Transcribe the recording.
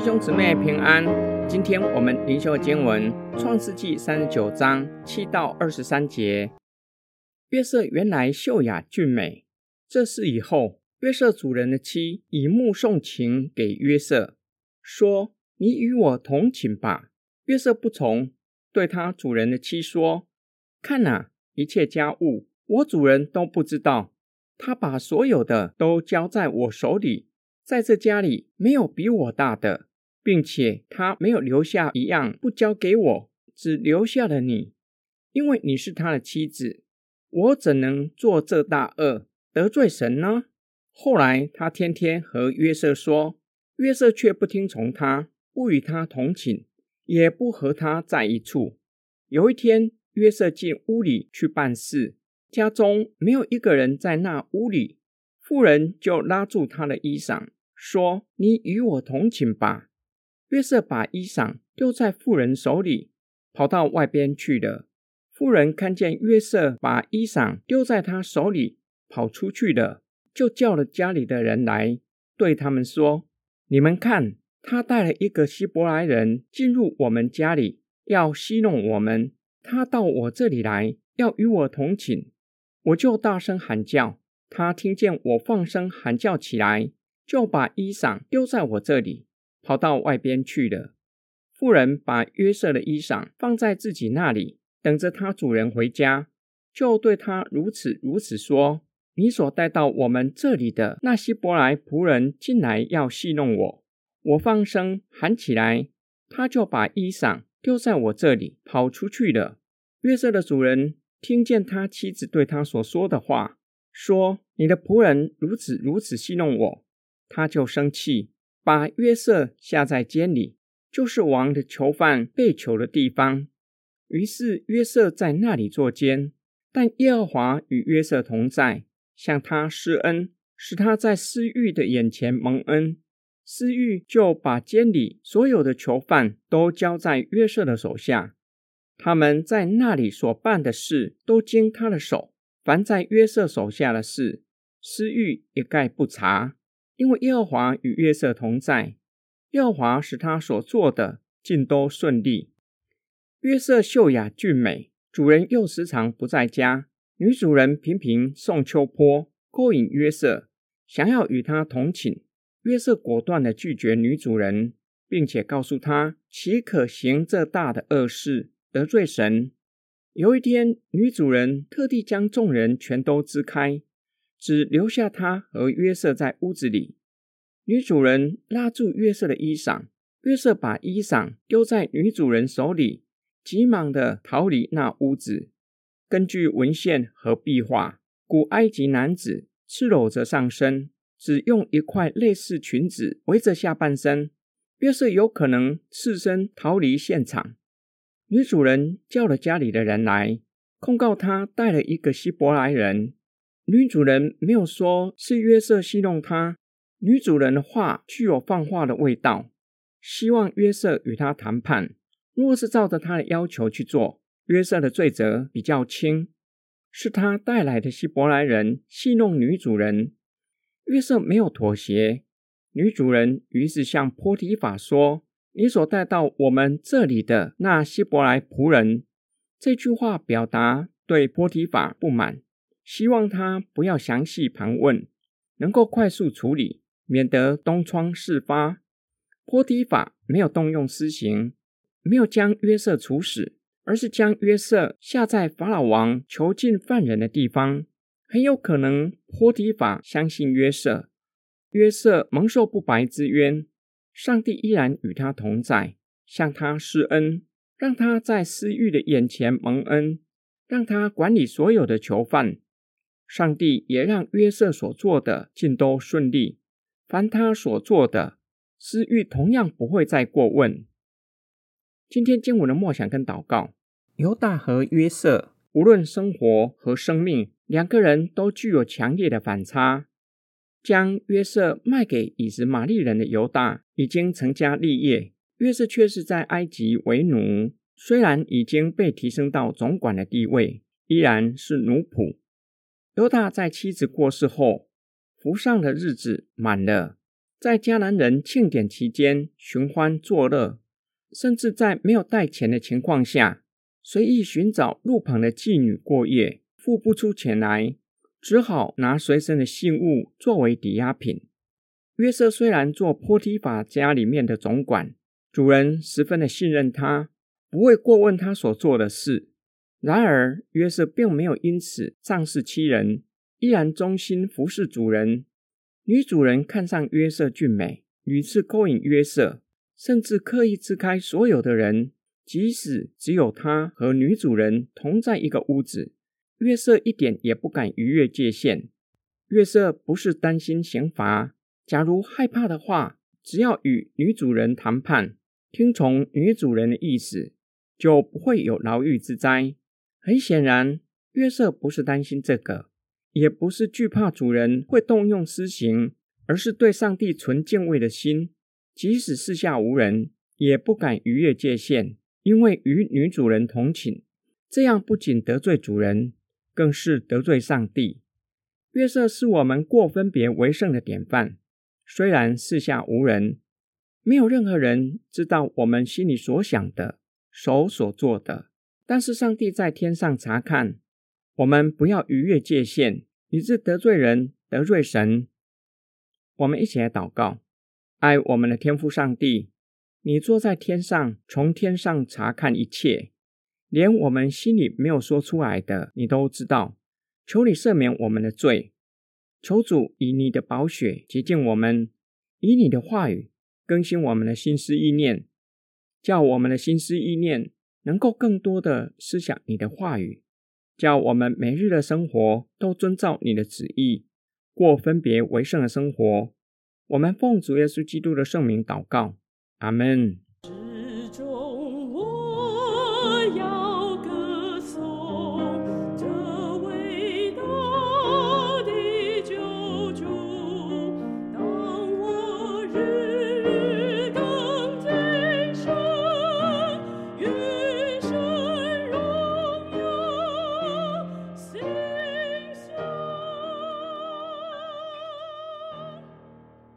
弟兄姊妹平安，今天我们灵修经文《创世纪》三十九章七到二十三节。约瑟原来秀雅俊美，这事以后，约瑟主人的妻以目送情给约瑟，说：“你与我同寝吧。”约瑟不从，对他主人的妻说：“看哪，一切家务我主人都不知道，他把所有的都交在我手里。”在这家里没有比我大的，并且他没有留下一样不交给我，只留下了你，因为你是他的妻子。我怎能做这大恶得罪神呢？后来他天天和约瑟说，约瑟却不听从他，不与他同寝，也不和他在一处。有一天，约瑟进屋里去办事，家中没有一个人在那屋里，妇人就拉住他的衣裳。说：“你与我同寝吧。”约瑟把衣裳丢在妇人手里，跑到外边去了。妇人看见约瑟把衣裳丢在他手里，跑出去了，就叫了家里的人来，对他们说：“你们看，他带了一个希伯来人进入我们家里，要戏弄我们。他到我这里来，要与我同寝，我就大声喊叫。他听见我放声喊叫起来。”就把衣裳丢在我这里，跑到外边去了。妇人把约瑟的衣裳放在自己那里，等着他主人回家，就对他如此如此说：“你所带到我们这里的那希伯来仆人进来要戏弄我，我放声喊起来，他就把衣裳丢在我这里，跑出去了。”约瑟的主人听见他妻子对他所说的话，说：“你的仆人如此如此戏弄我。”他就生气，把约瑟下在监里，就是王的囚犯被囚的地方。于是约瑟在那里坐监。但耶和华与约瑟同在，向他施恩，使他在司狱的眼前蒙恩。司狱就把监里所有的囚犯都交在约瑟的手下，他们在那里所办的事都经他的手。凡在约瑟手下的事，司狱一概不查。因为耶和华与约瑟同在，耶和华使他所做的尽都顺利。约瑟秀雅俊美，主人又时常不在家，女主人频频送秋波勾引约瑟，想要与他同寝。约瑟果断地拒绝女主人，并且告诉她：岂可行这大的恶事，得罪神？有一天，女主人特地将众人全都支开。只留下他和约瑟在屋子里。女主人拉住约瑟的衣裳，约瑟把衣裳丢在女主人手里，急忙的逃离那屋子。根据文献和壁画，古埃及男子赤裸着上身，只用一块类似裙子围着下半身。约瑟有可能赤身逃离现场。女主人叫了家里的人来，控告他带了一个希伯来人。女主人没有说是约瑟戏弄她，女主人的话具有放话的味道，希望约瑟与她谈判。若是照着她的要求去做，约瑟的罪责比较轻，是他带来的希伯来人戏弄女主人。约瑟没有妥协，女主人于是向波提法说：“你所带到我们这里的那希伯来仆人。”这句话表达对波提法不满。希望他不要详细盘问，能够快速处理，免得东窗事发。波提法没有动用私刑，没有将约瑟处死，而是将约瑟下在法老王囚禁犯人的地方。很有可能波提法相信约瑟，约瑟蒙受不白之冤，上帝依然与他同在，向他施恩，让他在私狱的眼前蒙恩，让他管理所有的囚犯。上帝也让约瑟所做的尽都顺利，凡他所做的，司狱同样不会再过问。今天经文的默想跟祷告，犹大和约瑟无论生活和生命，两个人都具有强烈的反差。将约瑟卖给以实玛利人的犹大已经成家立业，约瑟却是在埃及为奴，虽然已经被提升到总管的地位，依然是奴仆。犹大在妻子过世后，服丧的日子满了，在迦南人庆典期间寻欢作乐，甚至在没有带钱的情况下，随意寻找路旁的妓女过夜，付不出钱来，只好拿随身的信物作为抵押品。约瑟虽然做波提法家里面的总管，主人十分的信任他，不会过问他所做的事。然而，约瑟并没有因此仗势欺人，依然忠心服侍主人。女主人看上约瑟俊美，屡次勾引约瑟，甚至刻意支开所有的人，即使只有他和女主人同在一个屋子，约瑟一点也不敢逾越界限。约瑟不是担心刑罚。假如害怕的话，只要与女主人谈判，听从女主人的意思，就不会有牢狱之灾。很显然，约瑟不是担心这个，也不是惧怕主人会动用私刑，而是对上帝存敬畏的心。即使四下无人，也不敢逾越界限，因为与女主人同寝，这样不仅得罪主人，更是得罪上帝。约瑟是我们过分别为圣的典范。虽然四下无人，没有任何人知道我们心里所想的、手所做的，但是上帝在天上查看。我们不要逾越界限，以致得罪人、得罪神。我们一起来祷告：爱我们的天父上帝，你坐在天上，从天上查看一切，连我们心里没有说出来的，你都知道。求你赦免我们的罪。求主以你的宝血洁净我们，以你的话语更新我们的心思意念，叫我们的心思意念能够更多的思想你的话语，叫我们每日的生活都遵照你的旨意，过分别为圣的生活。我们奉主耶稣基督的圣名祷告，阿门。